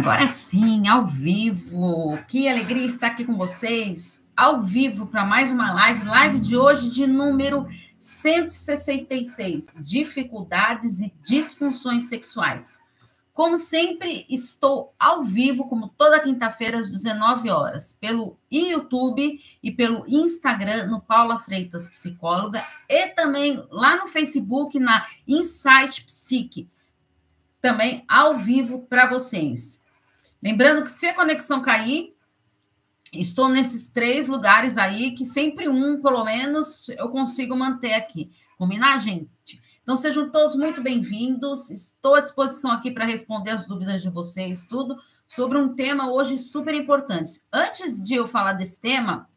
Agora sim, ao vivo. Que alegria estar aqui com vocês, ao vivo, para mais uma live. Live de hoje de número 166: Dificuldades e disfunções sexuais. Como sempre, estou ao vivo, como toda quinta-feira, às 19 horas, pelo YouTube e pelo Instagram, no Paula Freitas Psicóloga, e também lá no Facebook, na Insight Psique também ao vivo para vocês. Lembrando que se a conexão cair, estou nesses três lugares aí, que sempre um, pelo menos, eu consigo manter aqui. Combinar, gente? Então sejam todos muito bem-vindos. Estou à disposição aqui para responder as dúvidas de vocês, tudo sobre um tema hoje super importante. Antes de eu falar desse tema,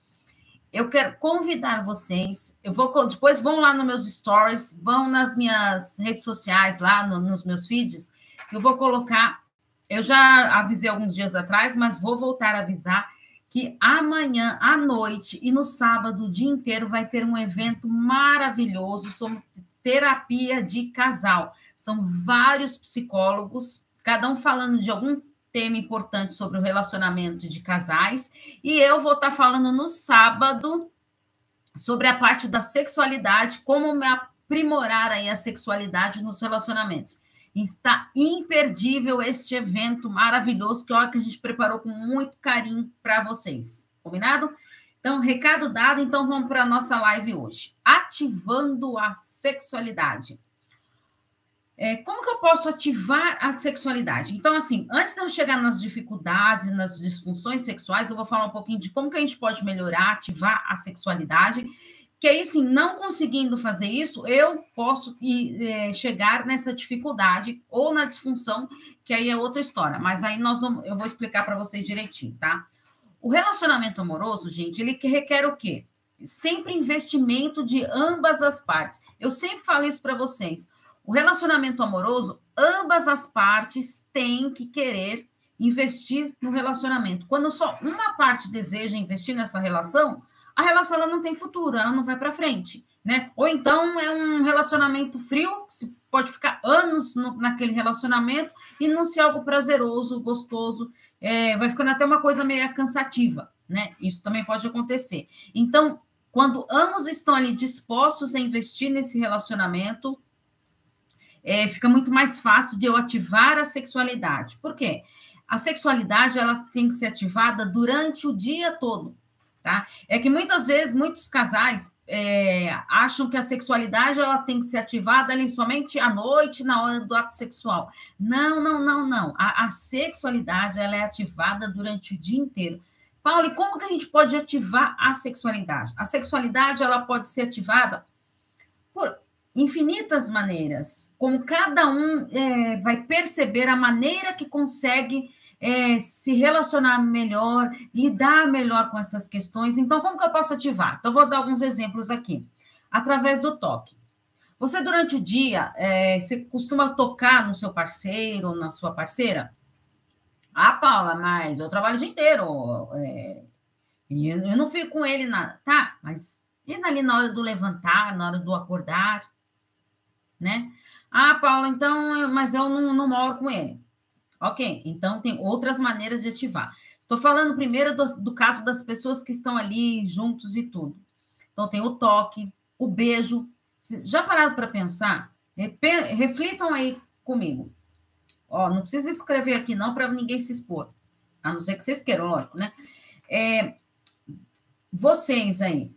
eu quero convidar vocês. Eu vou depois vão lá nos meus stories, vão nas minhas redes sociais, lá no, nos meus feeds. Eu vou colocar. Eu já avisei alguns dias atrás, mas vou voltar a avisar que amanhã à noite e no sábado o dia inteiro vai ter um evento maravilhoso sobre terapia de casal. São vários psicólogos, cada um falando de algum tema importante sobre o relacionamento de casais, e eu vou estar falando no sábado sobre a parte da sexualidade, como aprimorar aí a sexualidade nos relacionamentos. Está imperdível este evento maravilhoso que, olha, que a gente preparou com muito carinho para vocês. Combinado? Então, recado dado, então vamos para a nossa live hoje. Ativando a sexualidade. É, como que eu posso ativar a sexualidade? Então, assim, antes de eu chegar nas dificuldades, nas disfunções sexuais, eu vou falar um pouquinho de como que a gente pode melhorar, ativar a sexualidade. Que aí, sim, não conseguindo fazer isso, eu posso é, chegar nessa dificuldade ou na disfunção, que aí é outra história. Mas aí nós vamos, eu vou explicar para vocês direitinho, tá? O relacionamento amoroso, gente, ele requer o quê? Sempre investimento de ambas as partes. Eu sempre falo isso para vocês. O relacionamento amoroso, ambas as partes têm que querer investir no relacionamento. Quando só uma parte deseja investir nessa relação, a relação ela não tem futuro, ela não vai para frente, né? Ou então é um relacionamento frio, se pode ficar anos no, naquele relacionamento e não ser algo prazeroso, gostoso, é, vai ficando até uma coisa meio cansativa, né? Isso também pode acontecer. Então, quando ambos estão ali dispostos a investir nesse relacionamento, é, fica muito mais fácil de eu ativar a sexualidade. Por quê? A sexualidade ela tem que ser ativada durante o dia todo, tá? É que muitas vezes muitos casais é, acham que a sexualidade ela tem que ser ativada ali somente à noite, na hora do ato sexual. Não, não, não, não. A, a sexualidade ela é ativada durante o dia inteiro. Paulo, como que a gente pode ativar a sexualidade? A sexualidade ela pode ser ativada por infinitas maneiras, como cada um é, vai perceber a maneira que consegue é, se relacionar melhor, lidar melhor com essas questões. Então, como que eu posso ativar? Então, vou dar alguns exemplos aqui. Através do toque. Você, durante o dia, é, você costuma tocar no seu parceiro, na sua parceira? Ah, Paula, mas eu trabalho o dia inteiro. É, e eu não fico com ele nada. Tá, mas e ali na hora do levantar, na hora do acordar? né? Ah, Paula, então, mas eu não, não moro com ele. Ok, então tem outras maneiras de ativar. Estou falando primeiro do, do, caso das pessoas que estão ali juntos e tudo. Então, tem o toque, o beijo. Já pararam para pensar? Reflitam aí comigo. Ó, não precisa escrever aqui, não, para ninguém se expor. A não ser que vocês queiram, lógico, né? É, vocês aí,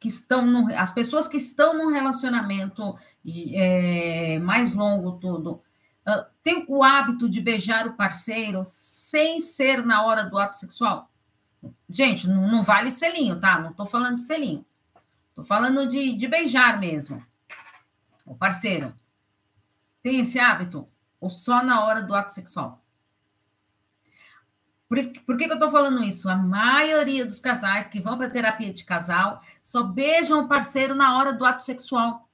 que estão no, as pessoas que estão num relacionamento é, mais longo tudo tem o hábito de beijar o parceiro sem ser na hora do ato sexual? Gente não, não vale selinho tá? Não estou falando de selinho. Estou falando de, de beijar mesmo. O parceiro. Tem esse hábito? Ou só na hora do ato sexual? Por, isso, por que, que eu estou falando isso? A maioria dos casais que vão para terapia de casal só beijam o parceiro na hora do ato sexual.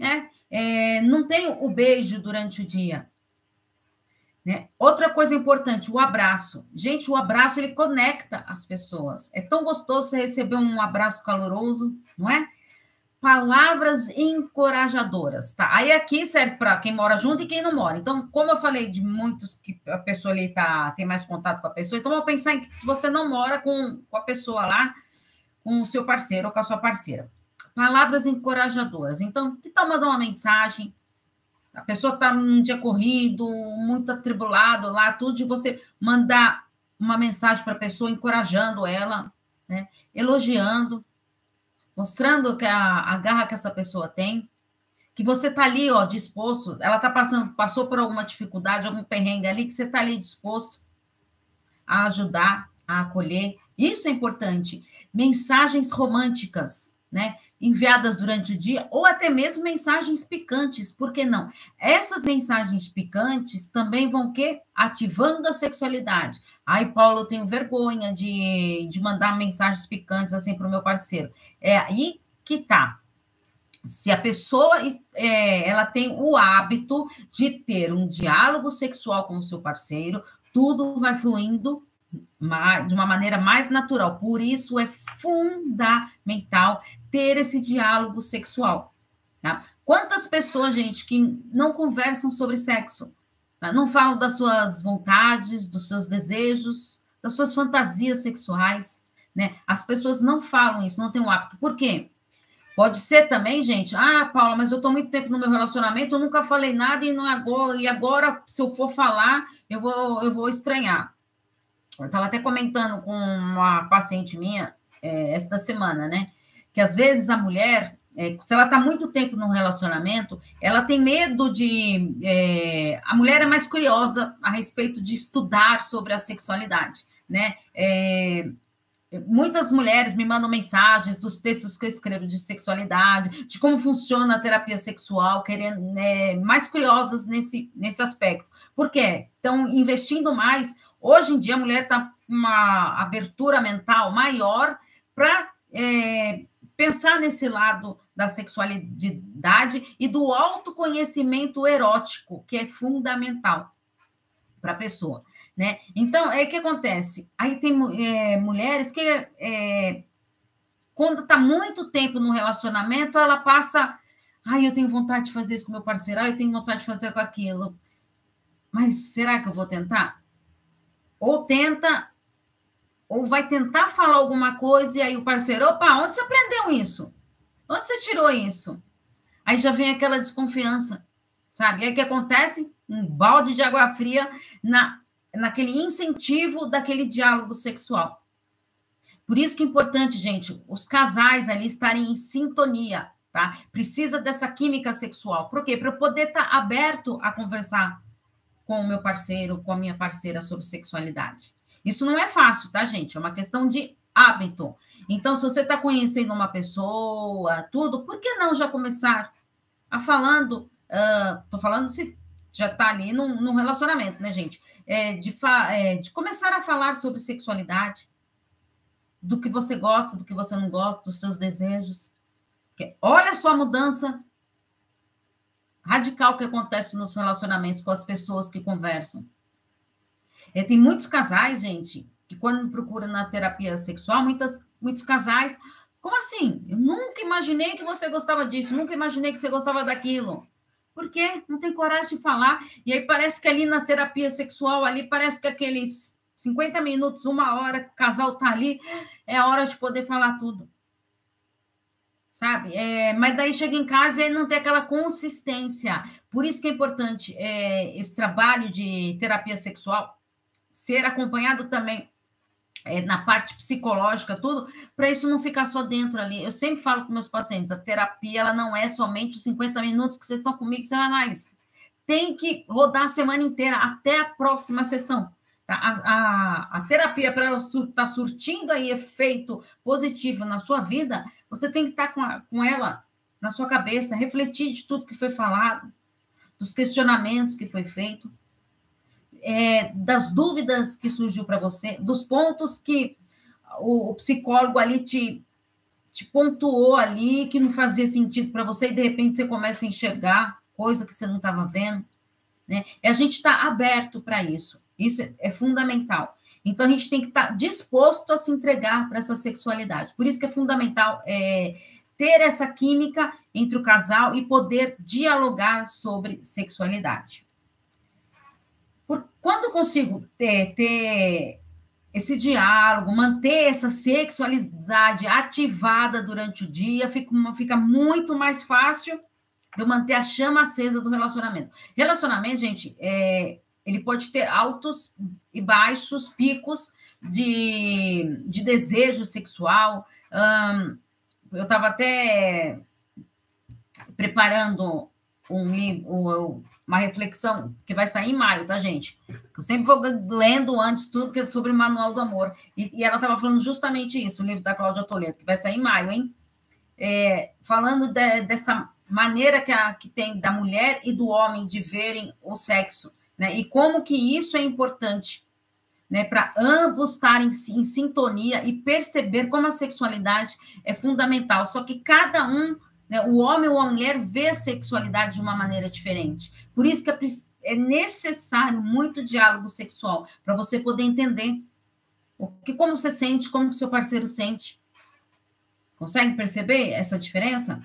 É, é, não tem o beijo durante o dia. Né? Outra coisa importante, o abraço. Gente, o abraço ele conecta as pessoas. É tão gostoso você receber um abraço caloroso, não é? palavras encorajadoras, tá? Aí aqui serve para quem mora junto e quem não mora. Então, como eu falei de muitos que a pessoa ali tá, tem mais contato com a pessoa, então vou pensar em que se você não mora com, com a pessoa lá, com o seu parceiro ou com a sua parceira. Palavras encorajadoras. Então, que tal mandar uma mensagem? A pessoa está num dia corrido, muito atribulado lá, tudo, de você mandar uma mensagem para a pessoa encorajando ela, né? elogiando, mostrando que a, a garra que essa pessoa tem, que você está ali, ó, disposto, ela está passando, passou por alguma dificuldade, algum perrengue ali, que você está ali disposto a ajudar, a acolher. Isso é importante. Mensagens românticas né, enviadas durante o dia, ou até mesmo mensagens picantes, por que não? Essas mensagens picantes também vão que ativando a sexualidade. Ai, Paulo, eu tenho vergonha de, de mandar mensagens picantes assim para o meu parceiro. É aí que tá. Se a pessoa é, ela tem o hábito de ter um diálogo sexual com o seu parceiro, tudo vai fluindo de uma maneira mais natural. Por isso é fundamental ter esse diálogo sexual. Tá? Quantas pessoas, gente, que não conversam sobre sexo, tá? não falam das suas vontades, dos seus desejos, das suas fantasias sexuais, né? As pessoas não falam isso, não têm o um hábito. Por quê? Pode ser também, gente, ah, Paula, mas eu estou muito tempo no meu relacionamento, eu nunca falei nada e, não agora, e agora, se eu for falar, eu vou, eu vou estranhar. Eu estava até comentando com uma paciente minha é, esta semana, né? Que às vezes a mulher, é, se ela está muito tempo num relacionamento, ela tem medo de. É, a mulher é mais curiosa a respeito de estudar sobre a sexualidade, né? É, muitas mulheres me mandam mensagens dos textos que eu escrevo de sexualidade, de como funciona a terapia sexual, querendo né, mais curiosas nesse, nesse aspecto. Por quê? Estão investindo mais Hoje em dia, a mulher está com uma abertura mental maior para é, pensar nesse lado da sexualidade e do autoconhecimento erótico, que é fundamental para a pessoa. Né? Então, é que acontece? Aí tem é, mulheres que, é, quando está muito tempo no relacionamento, ela passa. Ai, eu tenho vontade de fazer isso com meu parceiro, ai, eu tenho vontade de fazer com aquilo. Mas será que eu vou tentar? Ou tenta, ou vai tentar falar alguma coisa, e aí o parceiro, opa, onde você aprendeu isso? Onde você tirou isso? Aí já vem aquela desconfiança, sabe? E aí o que acontece? Um balde de água fria na, naquele incentivo daquele diálogo sexual. Por isso que é importante, gente, os casais ali estarem em sintonia, tá? Precisa dessa química sexual. Por quê? Para poder estar tá aberto a conversar com o meu parceiro, com a minha parceira sobre sexualidade. Isso não é fácil, tá, gente? É uma questão de hábito. Então, se você está conhecendo uma pessoa, tudo, por que não já começar a falando? Estou falando se já está ali num, num, relacionamento, né, gente? É, de, é, de começar a falar sobre sexualidade, do que você gosta, do que você não gosta, dos seus desejos. Olha só a mudança radical que acontece nos relacionamentos com as pessoas que conversam. É, tem muitos casais, gente, que quando procuram na terapia sexual, muitas, muitos casais, como assim? Eu nunca imaginei que você gostava disso, nunca imaginei que você gostava daquilo. Por quê? Não tem coragem de falar. E aí parece que ali na terapia sexual, ali parece que aqueles 50 minutos, uma hora, o casal tá ali, é a hora de poder falar tudo sabe? É, mas daí chega em casa e não tem aquela consistência. Por isso que é importante é, esse trabalho de terapia sexual ser acompanhado também é, na parte psicológica, tudo, para isso não ficar só dentro ali. Eu sempre falo com meus pacientes, a terapia ela não é somente os 50 minutos que vocês estão comigo semanais. Tem que rodar a semana inteira até a próxima sessão. A, a, a terapia, para ela estar tá surtindo aí efeito positivo na sua vida, você tem que estar tá com, com ela na sua cabeça, refletir de tudo que foi falado, dos questionamentos que foi feito, é, das dúvidas que surgiu para você, dos pontos que o, o, psicólogo ali te, te pontuou ali, que não fazia sentido para você, e de repente você começa a enxergar coisa que você não estava vendo. Né? E a gente está aberto para isso. Isso é fundamental. Então, a gente tem que estar tá disposto a se entregar para essa sexualidade. Por isso que é fundamental é, ter essa química entre o casal e poder dialogar sobre sexualidade. Por, quando eu consigo ter, ter esse diálogo, manter essa sexualidade ativada durante o dia, fica, fica muito mais fácil de eu manter a chama acesa do relacionamento. Relacionamento, gente, é, ele pode ter altos e baixos picos de, de desejo sexual. Eu estava até preparando um livro, uma reflexão que vai sair em maio, tá, gente? Eu sempre vou lendo antes tudo que é sobre o Manual do Amor. E, e ela estava falando justamente isso, o livro da Cláudia Toledo, que vai sair em maio, hein? É, falando de, dessa maneira que, a, que tem da mulher e do homem de verem o sexo, né? E como que isso é importante, né? Para ambos estarem em sintonia e perceber como a sexualidade é fundamental. Só que cada um né? O homem ou a mulher vê a sexualidade de uma maneira diferente. Por isso que é, é necessário muito diálogo sexual para você poder entender o que como você sente, como o seu parceiro sente. Consegue perceber essa diferença?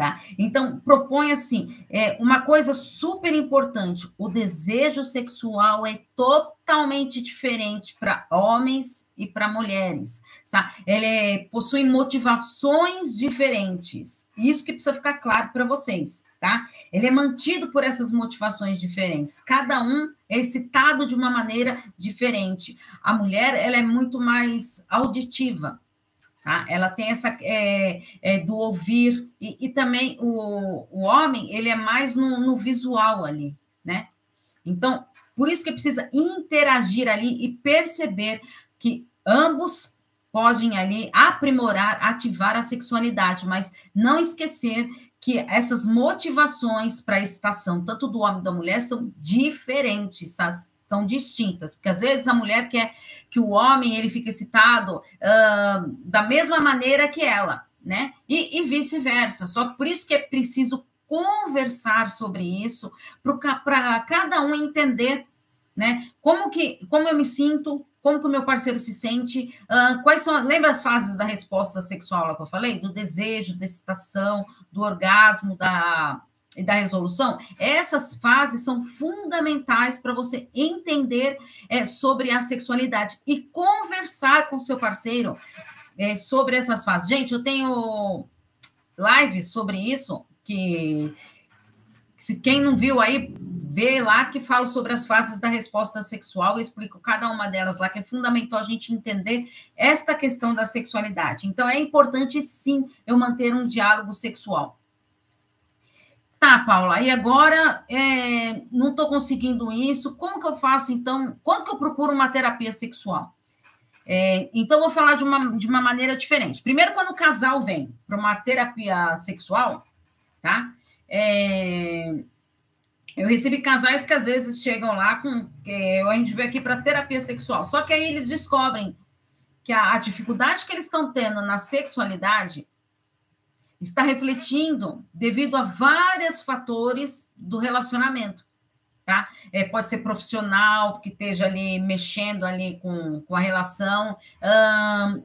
Tá? Então, propõe assim: é, uma coisa super importante: o desejo sexual é totalmente diferente para homens e para mulheres. Tá? Ele é, possui motivações diferentes. Isso que precisa ficar claro para vocês. Tá? Ele é mantido por essas motivações diferentes. Cada um é excitado de uma maneira diferente. A mulher ela é muito mais auditiva, Tá? Ela tem essa é, é, do ouvir, e, e, também o, o homem, ele é mais no, no visual ali, né? Então, por isso que precisa interagir ali e perceber que ambos podem ali aprimorar, ativar a sexualidade, mas não esquecer que essas motivações para a excitação, tanto do homem e da mulher, são diferentes, são distintas, porque às vezes a mulher quer que o homem ele fique excitado uh, da mesma maneira que ela, né? E, e vice-versa. Só por isso que é preciso conversar sobre isso para cada um entender, né? Como que como eu me sinto, como que o meu parceiro se sente, uh, quais são, lembra as fases da resposta sexual que eu falei? Do desejo, da excitação, do orgasmo, da e da resolução, essas fases são fundamentais para você entender é, sobre a sexualidade e conversar com seu parceiro é, sobre essas fases. Gente, eu tenho lives sobre isso, que se quem não viu aí, vê lá que falo sobre as fases da resposta sexual, eu explico cada uma delas lá, que é fundamental a gente entender esta questão da sexualidade. Então, é importante sim eu manter um diálogo sexual. Tá, Paula, e agora é, não estou conseguindo isso, como que eu faço, então? Quando que eu procuro uma terapia sexual? É, então, vou falar de uma, de uma maneira diferente. Primeiro, quando o casal vem para uma terapia sexual, tá? É, eu recebi casais que às vezes chegam lá com. É, a gente veio aqui para terapia sexual, só que aí eles descobrem que a, a dificuldade que eles estão tendo na sexualidade está refletindo devido a vários fatores do relacionamento. Tá? É, pode ser profissional, que esteja ali mexendo ali com, com a relação,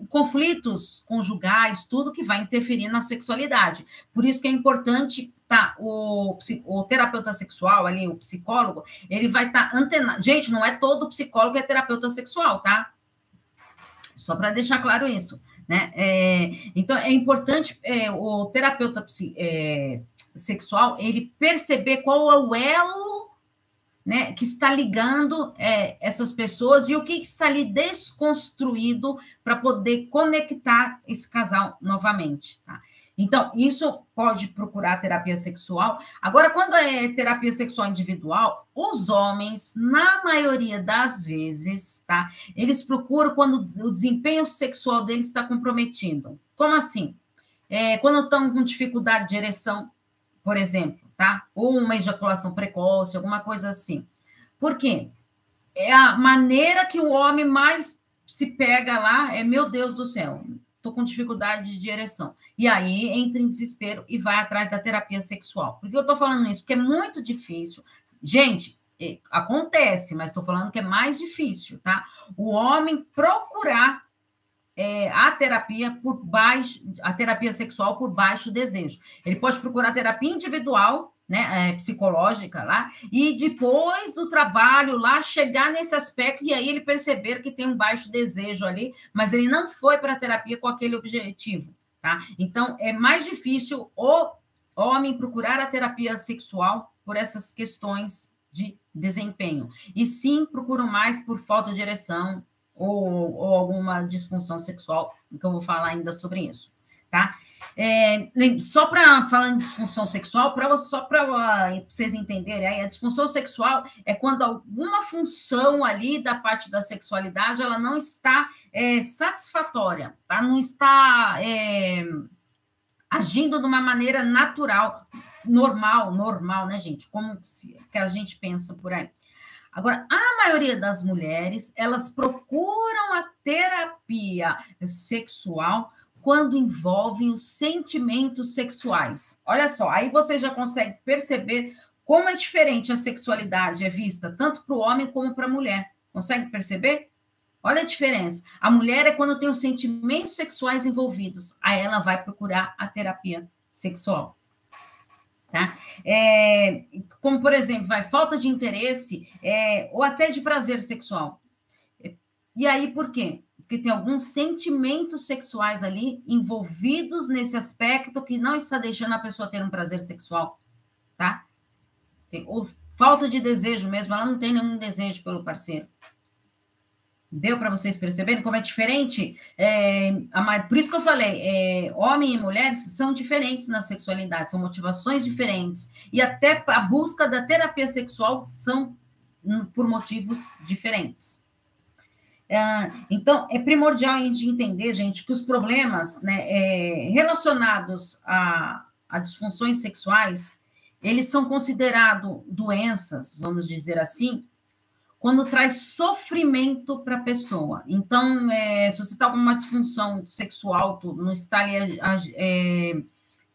conflitos conjugais, tudo que vai interferir na sexualidade. Por isso que é importante tá o, o terapeuta sexual ali, o psicólogo, ele vai estar tá antenado. Gente, não é todo psicólogo é terapeuta sexual, tá? Só para deixar claro isso. Né? É, então, é importante é, o terapeuta é, sexual ele perceber qual é o elo né, que está ligando é, essas pessoas e o que está ali desconstruído para poder conectar esse casal novamente. Tá? Então, isso pode procurar terapia sexual. Agora, quando é terapia sexual individual, os homens, na maioria das vezes, tá? Eles procuram quando o desempenho sexual deles está comprometido. Como assim? É, quando estão com dificuldade de ereção, por exemplo, tá? Ou uma ejaculação precoce, alguma coisa assim. Por quê? É a maneira que o homem mais se pega lá, é meu Deus do céu, estou com dificuldade de ereção. E aí entra em desespero e vai atrás da terapia sexual. Por que eu estou falando isso? Porque é muito difícil. Gente, é, acontece, mas estou falando que é mais difícil, tá? O homem procurar é, a terapia por baixo, a terapia sexual por baixo desejo. Ele pode procurar terapia individual, né, é, psicológica lá, e depois do trabalho lá chegar nesse aspecto e aí ele perceber que tem um baixo desejo ali, mas ele não foi para a terapia com aquele objetivo, tá? Então é mais difícil o homem procurar a terapia sexual por essas questões de desempenho. E sim procuram mais por falta de ereção, ou, ou alguma disfunção sexual, que eu vou falar ainda sobre isso, tá? É, só para falar em disfunção sexual, pra, só para vocês entenderem, a disfunção sexual é quando alguma função ali da parte da sexualidade ela não está é, satisfatória, tá? Não está é, agindo de uma maneira natural, normal, normal, né, gente? Como que a gente pensa por aí. Agora, a maioria das mulheres, elas procuram a terapia sexual quando envolvem os sentimentos sexuais. Olha só, aí você já consegue perceber como é diferente a sexualidade é vista tanto para o homem como para a mulher. Consegue perceber? Olha a diferença. A mulher é quando tem os sentimentos sexuais envolvidos, aí ela vai procurar a terapia sexual. Tá? É, como, por exemplo, vai falta de interesse é, ou até de prazer sexual. E aí, por quê? Porque tem alguns sentimentos sexuais ali envolvidos nesse aspecto que não está deixando a pessoa ter um prazer sexual, tá? Tem, ou falta de desejo mesmo, ela não tem nenhum desejo pelo parceiro. Deu para vocês perceberem como é diferente? É, a, por isso que eu falei, é, homem e mulher são diferentes na sexualidade, são motivações diferentes. E até a busca da terapia sexual são hum, por motivos diferentes. É, então, é primordial a gente entender, gente, que os problemas né, é, relacionados a, a disfunções sexuais, eles são considerados doenças, vamos dizer assim, quando traz sofrimento para a pessoa. Então, é, se você está com uma disfunção sexual, não está ali é,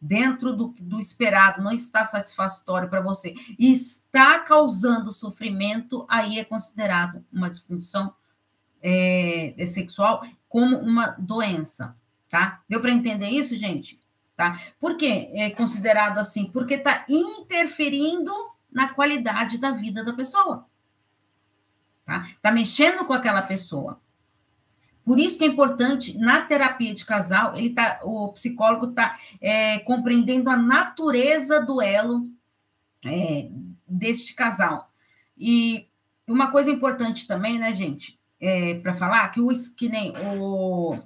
dentro do, do, esperado, não está satisfatório para você, e está causando sofrimento, aí é considerado uma disfunção é, é sexual como uma doença, tá? Deu para entender isso, gente? Tá? Por que é considerado assim? Porque está interferindo na qualidade da vida da pessoa tá? Tá mexendo com aquela pessoa. Por isso que é importante, na terapia de casal, ele tá, o psicólogo está é, compreendendo a natureza do elo é, deste casal. E uma coisa importante também, né, gente, é, para falar, que, o, que nem o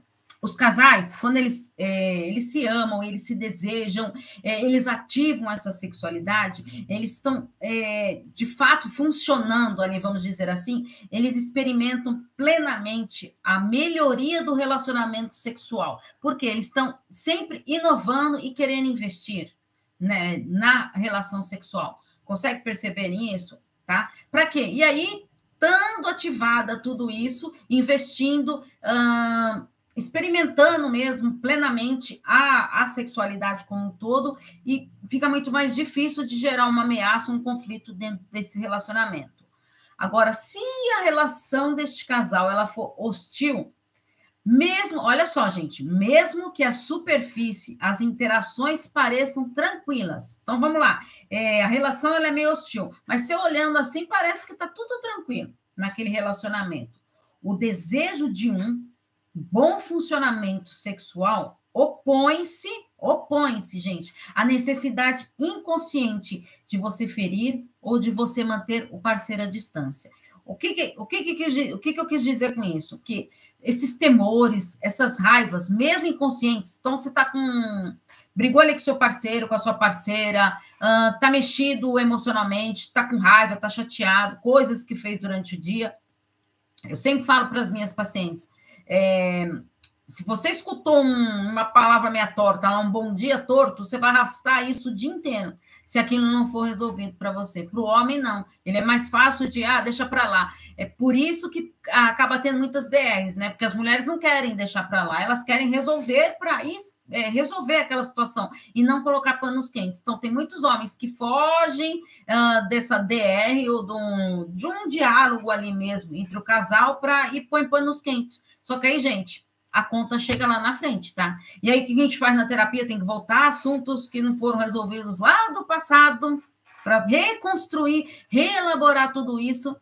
os casais, quando eles, é, eles se amam, eles se desejam, é, eles ativam essa sexualidade, eles estão é, de fato funcionando ali, vamos dizer assim, eles experimentam plenamente a melhoria do relacionamento sexual, porque eles estão sempre inovando e querendo investir né, na relação sexual. Consegue perceber isso? Tá? Para quê? E aí, estando ativada tudo isso, investindo. Hum, experimentando mesmo plenamente a, a sexualidade como um todo e fica muito mais difícil de gerar uma ameaça, um conflito dentro desse relacionamento. Agora, se a relação deste casal ela for hostil, mesmo, olha só, gente, mesmo que a superfície, as interações pareçam tranquilas. Então, vamos lá. É, a relação ela é meio hostil, mas se olhando assim, parece que está tudo tranquilo naquele relacionamento. O desejo de um bom funcionamento sexual opõe-se, opõe-se, gente, à necessidade inconsciente de você ferir ou de você manter o parceiro à distância. O que, que o, que, que, o que, que eu quis dizer com isso? Que esses temores, essas raivas, mesmo inconscientes, então você está com. brigou ali com seu parceiro, com a sua parceira, uh, tá mexido emocionalmente, tá com raiva, tá chateado, coisas que fez durante o dia. Eu sempre falo para as minhas pacientes: é, se você escutou um, uma palavra meia torta, um bom dia torto, você vai arrastar isso o dia inteiro, se aquilo não for resolvido para você. Para o homem, não. Ele é mais fácil de, ah, deixa para lá. É por isso que acaba tendo muitas DRs, né? Porque as mulheres não querem deixar para lá, elas querem resolver para isso. É, resolver aquela situação e não colocar panos quentes. Então, tem muitos homens que fogem uh, dessa DR ou de um, de um diálogo ali mesmo entre o casal para ir põe panos quentes. Só que aí, gente, a conta chega lá na frente, tá? E aí, o que a gente faz na terapia? Tem que voltar a assuntos que não foram resolvidos lá do passado, para reconstruir, reelaborar tudo isso,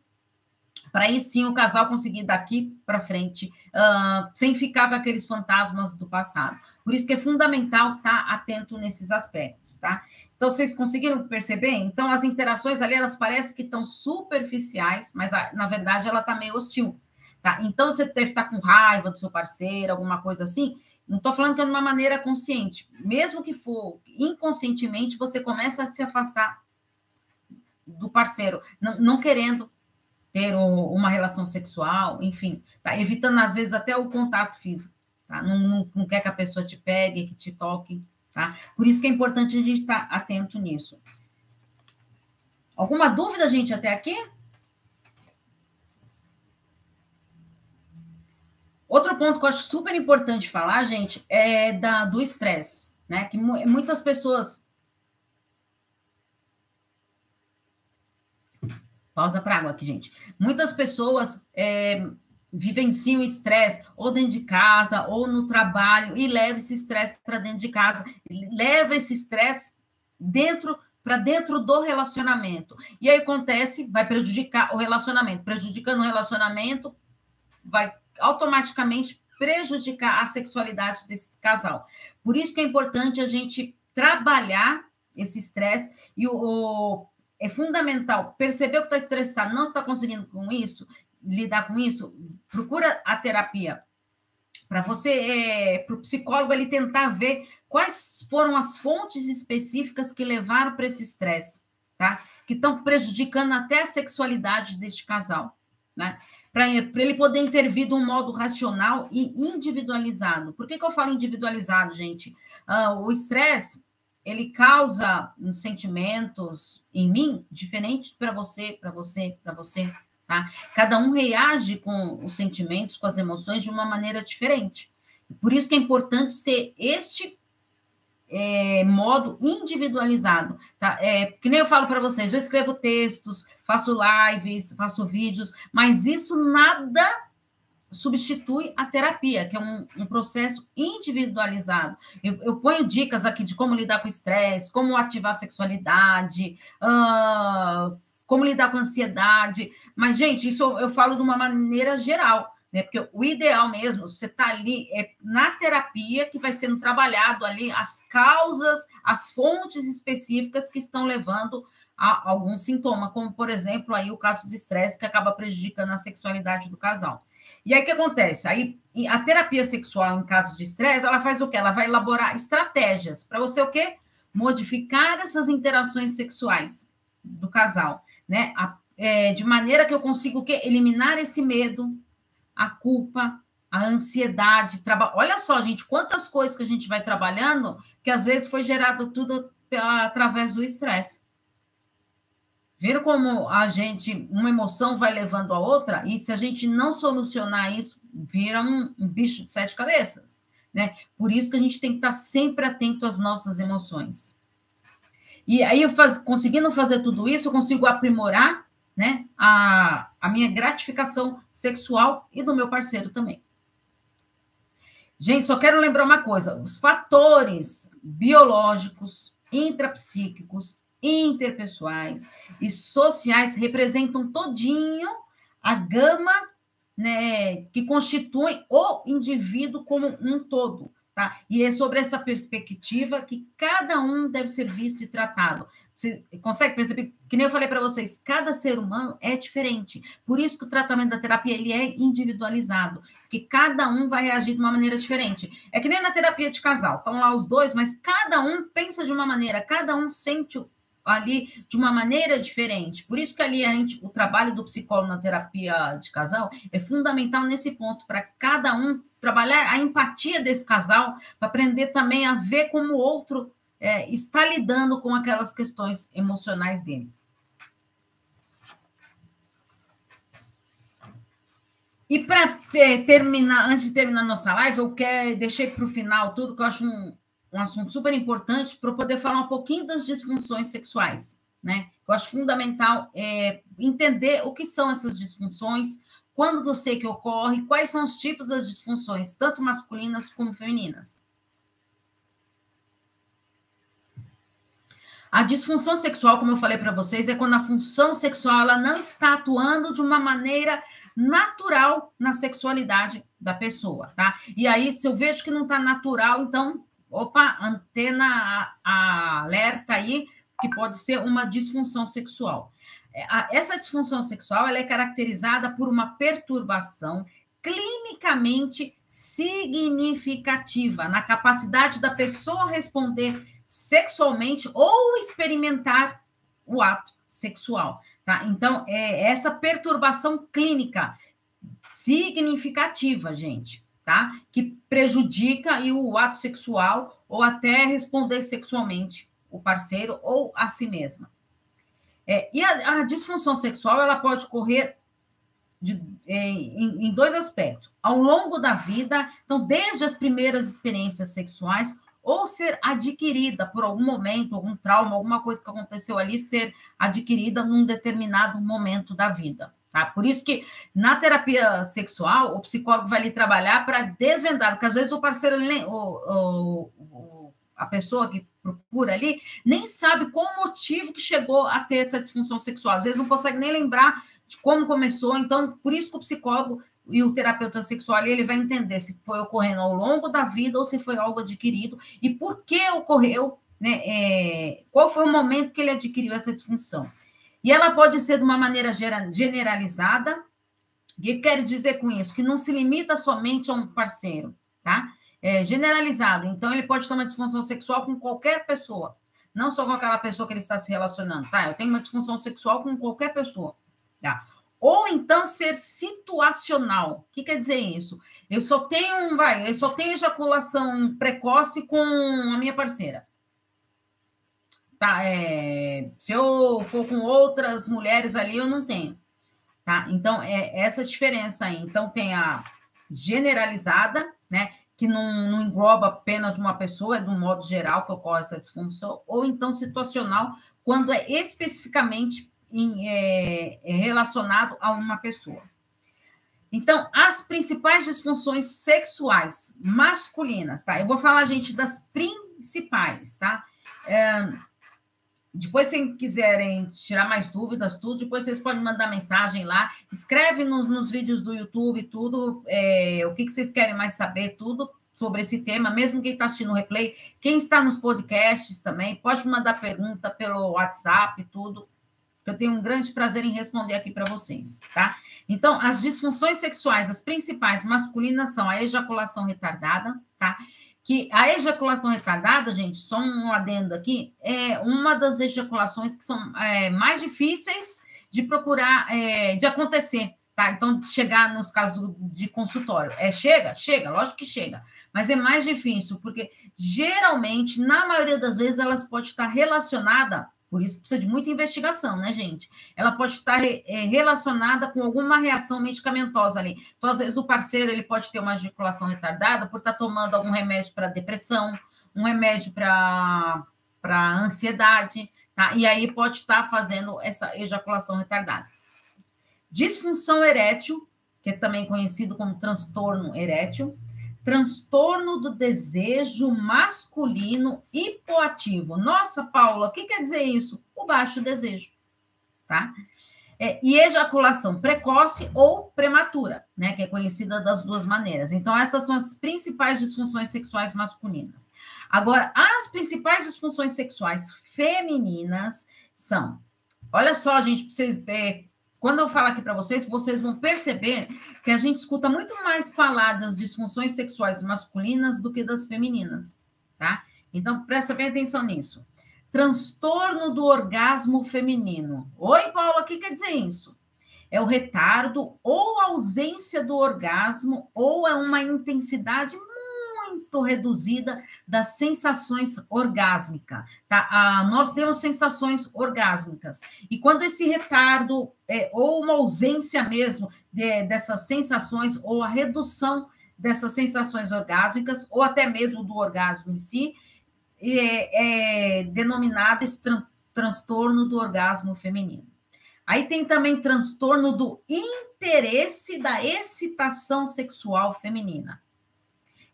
para aí sim o casal conseguir daqui para frente, uh, sem ficar com aqueles fantasmas do passado. Por isso que é fundamental estar tá atento nesses aspectos, tá? Então, vocês conseguiram perceber? Então, as interações ali, elas parecem que estão superficiais, mas na verdade ela está meio hostil. Tá? Então, você deve estar com raiva do seu parceiro, alguma coisa assim. Não estou falando que é de uma maneira consciente. Mesmo que for inconscientemente, você começa a se afastar do parceiro, não, não querendo ter uma relação sexual, enfim, tá? evitando às vezes até o contato físico. Tá? Não, não, não quer que a pessoa te pegue, que te toque. Tá? Por isso que é importante a gente estar atento nisso. Alguma dúvida, gente, até aqui? Outro ponto que eu acho super importante falar, gente, é da, do estresse, né? Que muitas pessoas. Pausa para água aqui, gente. Muitas pessoas é, vivenciam estresse ou dentro de casa ou no trabalho e leva esse estresse para dentro de casa, leva esse estresse dentro para dentro do relacionamento. E aí acontece, vai prejudicar o relacionamento, prejudicando o relacionamento, vai automaticamente prejudicar a sexualidade desse casal. Por isso que é importante a gente trabalhar esse estresse e o, o é fundamental perceber que está estressado, não está conseguindo com isso, lidar com isso, procura a terapia para você, é, para o psicólogo ele tentar ver quais foram as fontes específicas que levaram para esse estresse, tá? Que estão prejudicando até a sexualidade deste casal, né? para ele poder intervir de um modo racional e individualizado. Por que, que eu falo individualizado, gente? Uh, o estresse, ele causa sentimentos em mim diferentes para você, para você, para você, tá? Cada um reage com os sentimentos, com as emoções de uma maneira diferente. Por isso que é importante ser este é, modo individualizado, tá? É, que nem eu falo para vocês, eu escrevo textos, faço lives, faço vídeos, mas isso nada substitui a terapia, que é um, um processo individualizado. Eu, eu, ponho dicas aqui de como lidar com estresse, como ativar a sexualidade, uh, como lidar com ansiedade, mas, gente, isso eu falo de uma maneira geral né? Porque o ideal mesmo, você está ali é na terapia que vai sendo trabalhado ali as causas, as fontes específicas que estão levando a algum sintoma, como por exemplo aí o caso do estresse que acaba prejudicando a sexualidade do casal. E aí o que acontece? Aí a terapia sexual em caso de estresse, ela faz o quê? Ela vai elaborar estratégias para você o quê? Modificar essas interações sexuais do casal, né? A, é, de maneira que eu consiga o quê? Eliminar esse medo, a culpa, a ansiedade. Traba... Olha só, gente, quantas coisas que a gente vai trabalhando que às vezes foi gerado tudo pela, através do estresse. Viram como a gente, uma emoção vai levando a outra, e se a gente não solucionar isso, vira um, um bicho de sete cabeças. Né? Por isso que a gente tem que estar sempre atento às nossas emoções. E aí, faz, conseguindo fazer tudo isso, eu consigo aprimorar né, a, a minha gratificação sexual e do meu parceiro também. Gente, só quero lembrar uma coisa: os fatores biológicos, intrapsíquicos, interpessoais e sociais representam todinho a gama né, que constitui o indivíduo como um todo. Tá? E é sobre essa perspectiva que cada um deve ser visto e tratado. Você consegue perceber? Que nem eu falei para vocês, cada ser humano é diferente. Por isso que o tratamento da terapia ele é individualizado, porque cada um vai reagir de uma maneira diferente. É que nem na terapia de casal, estão lá os dois, mas cada um pensa de uma maneira, cada um sente ali de uma maneira diferente. Por isso que ali gente, o trabalho do psicólogo na terapia de casal é fundamental nesse ponto, para cada um trabalhar a empatia desse casal, para aprender também a ver como o outro é, está lidando com aquelas questões emocionais dele. E para é, terminar, antes de terminar nossa live, eu quero deixei para o final tudo que eu acho um, um assunto super importante para poder falar um pouquinho das disfunções sexuais, né? Eu acho fundamental é, entender o que são essas disfunções, quando você que ocorre, quais são os tipos das disfunções, tanto masculinas como femininas. A disfunção sexual, como eu falei para vocês, é quando a função sexual ela não está atuando de uma maneira natural na sexualidade da pessoa, tá? E aí, se eu vejo que não está natural, então, opa, antena a, a alerta aí, que pode ser uma disfunção sexual. É, essa disfunção sexual ela é caracterizada por uma perturbação clinicamente significativa na capacidade da pessoa responder sexualmente ou experimentar o ato sexual, tá? Então, é essa perturbação clínica significativa, gente, tá? Que prejudica e o ato sexual ou até responder sexualmente o parceiro ou a si mesma. É, e a, a, disfunção sexual ela pode ocorrer de, é, em, em dois aspectos: ao longo da vida, então desde as primeiras experiências sexuais ou ser adquirida por algum momento, algum trauma, alguma coisa que aconteceu ali, ser adquirida num determinado momento da vida. Tá? Por isso que na terapia sexual, o psicólogo vai ali trabalhar para desvendar, porque às vezes o parceiro, o, o, a pessoa que procura ali, nem sabe qual o motivo que chegou a ter essa disfunção sexual. Às vezes não consegue nem lembrar de como começou. Então, por isso que o psicólogo e o terapeuta sexual ele vai entender se foi ocorrendo ao longo da vida ou se foi algo adquirido e por que ocorreu, né? É, qual foi o momento que ele adquiriu essa disfunção. E ela pode ser de uma maneira generalizada. O que quer dizer com isso? Que não se limita somente a um parceiro, tá? É generalizado. Então, ele pode ter uma disfunção sexual com qualquer pessoa, não só com aquela pessoa que ele está se relacionando, tá? Eu tenho uma disfunção sexual com qualquer pessoa, tá? Ou então ser situacional. O que quer dizer isso? Eu só tenho, vai, eu só tenho ejaculação precoce com a minha parceira. Tá, é, se eu for com outras mulheres ali, eu não tenho. Tá? Então, é essa diferença aí. Então, tem a generalizada, né? Que não, não engloba apenas uma pessoa, é de um modo geral que ocorre essa disfunção, ou então situacional, quando é especificamente em, é, é relacionado a uma pessoa. Então, as principais disfunções sexuais masculinas, tá? Eu vou falar, gente, das principais, tá? É, depois, se quiserem tirar mais dúvidas, tudo, depois vocês podem mandar mensagem lá. Escreve nos, nos vídeos do YouTube, tudo, é, o que, que vocês querem mais saber, tudo sobre esse tema, mesmo quem está assistindo o replay, quem está nos podcasts também, pode mandar pergunta pelo WhatsApp, tudo eu tenho um grande prazer em responder aqui para vocês, tá? Então, as disfunções sexuais, as principais masculinas são a ejaculação retardada, tá? Que a ejaculação retardada, gente, só um adendo aqui, é uma das ejaculações que são é, mais difíceis de procurar, é, de acontecer, tá? Então, chegar nos casos de consultório. É, chega? Chega, lógico que chega. Mas é mais difícil, porque geralmente, na maioria das vezes, elas pode estar relacionada por isso precisa de muita investigação, né, gente? Ela pode estar é, relacionada com alguma reação medicamentosa ali. Então, às vezes, o parceiro ele pode ter uma ejaculação retardada por estar tomando algum remédio para depressão, um remédio para ansiedade, tá? E aí pode estar fazendo essa ejaculação retardada. Disfunção erétil, que é também conhecido como transtorno erétil, transtorno do desejo masculino hipoativo. Nossa, Paula, o que quer dizer isso? O baixo desejo, tá? É, e ejaculação precoce ou prematura, né? Que é conhecida das duas maneiras. Então, essas são as principais disfunções sexuais masculinas. Agora, as principais disfunções sexuais femininas são. Olha só, gente, para vocês é, quando eu falar aqui para vocês, vocês vão perceber que a gente escuta muito mais falar das disfunções sexuais masculinas do que das femininas, tá? Então, presta bem atenção nisso. Transtorno do orgasmo feminino. Oi, Paula, o que quer dizer isso? É o retardo ou ausência do orgasmo ou é uma intensidade muito reduzida das sensações orgásmicas. Tá? Ah, nós temos sensações orgásmicas. E quando esse retardo, é, ou uma ausência mesmo de, dessas sensações, ou a redução dessas sensações orgásmicas, ou até mesmo do orgasmo em si, é, é denominado esse tran transtorno do orgasmo feminino. Aí tem também transtorno do interesse da excitação sexual feminina,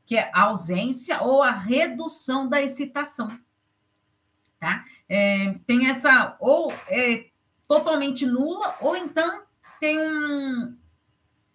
que é a ausência ou a redução da excitação. Tá? É, tem essa, ou é totalmente nula, ou então tem um,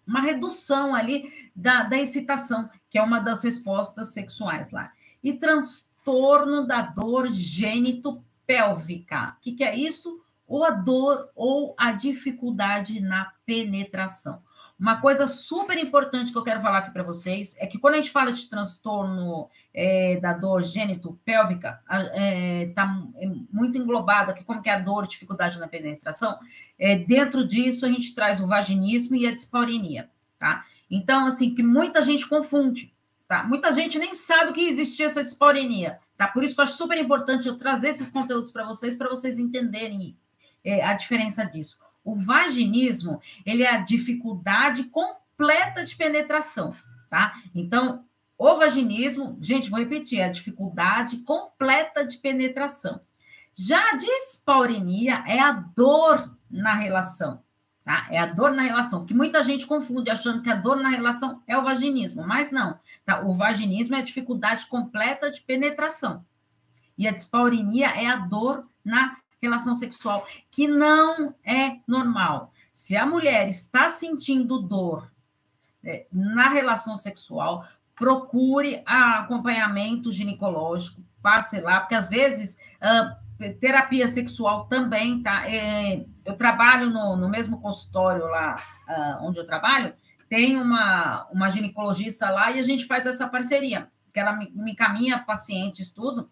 uma redução ali da, da excitação, que é uma das respostas sexuais lá. E transtorno da dor gênito pélvica. O que, que é isso? ou a dor ou a dificuldade na penetração. Uma coisa super importante que eu quero falar aqui para vocês é que quando a gente fala de transtorno é, da dor gênito-pélvica, está é, tá muito englobado aqui como que é a dor, dificuldade na penetração. É, dentro disso, a gente traz o vaginismo e a dispaurinia, tá? Então, assim, que muita gente confunde, tá? Muita gente nem sabe que existia essa dispaurinia, tá? Por isso que eu acho super importante eu trazer esses conteúdos para vocês, para vocês entenderem é, a diferença disso. O vaginismo, ele é a dificuldade completa de penetração, tá? Então, o vaginismo, gente, vou repetir, é a dificuldade completa de penetração. Já a dispaurinia é a dor na relação, tá? É a dor na relação, que muita gente confunde achando que a dor na relação é o vaginismo, mas não, tá? O vaginismo é a dificuldade completa de penetração. E a dispaurinia é a dor na relação sexual, que não é normal. Se a mulher está sentindo dor é, na relação sexual, procure acompanhamento ginecológico, passe lá, porque às vezes uh, terapia sexual também, tá? É, eu trabalho no, no, mesmo consultório lá uh, onde eu trabalho, tem uma, uma ginecologista lá e a gente faz essa parceria, que ela me, me encaminha pacientes, tudo,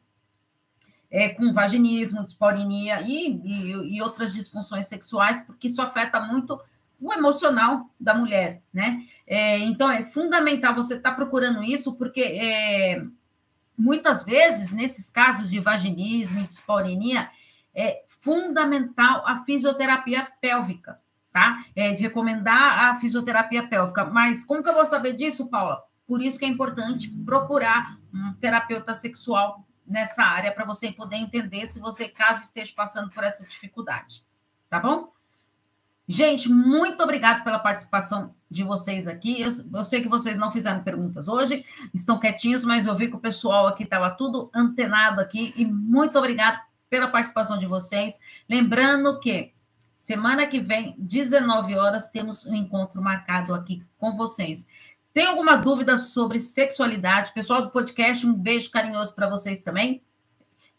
é, com vaginismo, disporinia e, e, e, outras disfunções sexuais, porque isso afeta muito o emocional da mulher, né? É, então, é fundamental você estar tá procurando isso, porque é, muitas vezes, nesses casos de vaginismo e disporinia, é fundamental a fisioterapia pélvica, tá? É de recomendar a fisioterapia pélvica. Mas como que eu vou saber disso, Paula? Por isso que é importante procurar um terapeuta sexual nessa área para você poder entender se você, caso esteja passando por essa dificuldade. Tá bom? Gente, muito obrigado pela participação de vocês aqui. Eu, eu, sei que vocês não fizeram perguntas hoje, estão quietinhos, mas eu vi que o pessoal aqui estava tudo antenado aqui. E muito obrigado pela participação de vocês. Lembrando que semana que vem, 19 horas, temos um encontro marcado aqui com vocês. Tem alguma dúvida sobre sexualidade? Pessoal do podcast, um beijo carinhoso para vocês também.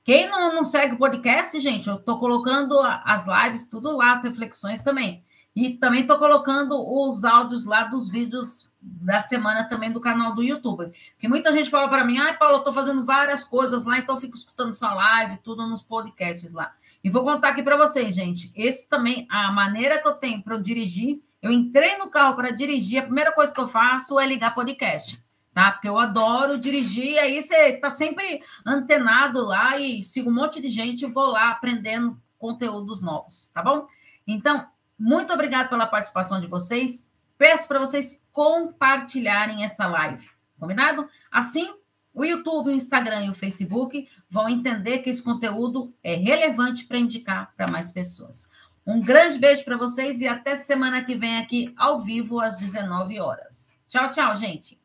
Quem não, não, segue o podcast, gente, eu estou colocando as lives, tudo lá, as reflexões também. E também estou colocando os áudios lá dos vídeos da semana também do canal do YouTube. Porque muita gente fala para mim, ai, Paulo, eu estou fazendo várias coisas lá, então eu fico escutando sua live, tudo nos podcasts lá. E vou contar aqui para vocês, gente. Esse também, a maneira que eu tenho para eu dirigir eu entrei no carro para dirigir, a primeira coisa que eu faço é ligar podcast, tá? Porque eu adoro dirigir, aí você está sempre antenado lá e sigo um monte de gente e vou lá aprendendo conteúdos novos, tá bom? Então, muito obrigado pela participação de vocês. Peço para vocês compartilharem essa live, combinado? Assim, o YouTube, o Instagram e o Facebook vão entender que esse conteúdo é relevante para indicar para mais pessoas. Um grande beijo para vocês e até semana que vem aqui ao vivo às 19 horas. Tchau, tchau, gente.